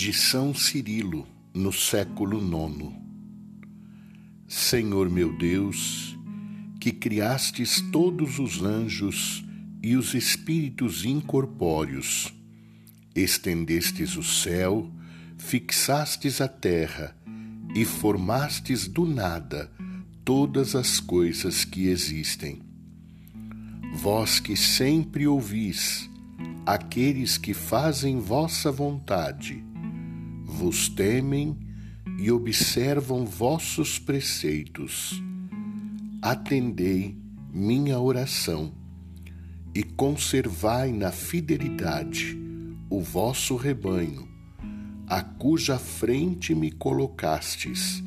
de São Cirilo, no século IX. Senhor meu Deus, que criastes todos os anjos e os espíritos incorpóreos, estendestes o céu, fixastes a terra e formastes do nada todas as coisas que existem. Vós que sempre ouvis aqueles que fazem vossa vontade, vos temem e observam vossos preceitos. Atendei minha oração e conservai na fidelidade o vosso rebanho, a cuja frente me colocastes,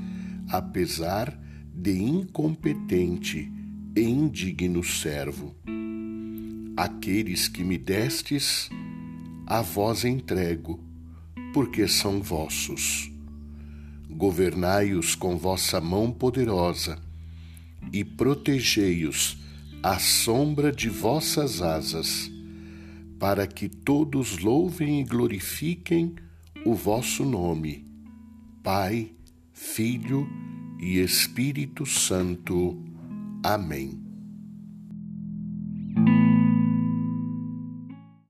apesar de incompetente e indigno servo. Aqueles que me destes, a vós entrego, porque são vossos. Governai-os com vossa mão poderosa e protegei-os à sombra de vossas asas, para que todos louvem e glorifiquem o vosso nome, Pai, Filho e Espírito Santo. Amém.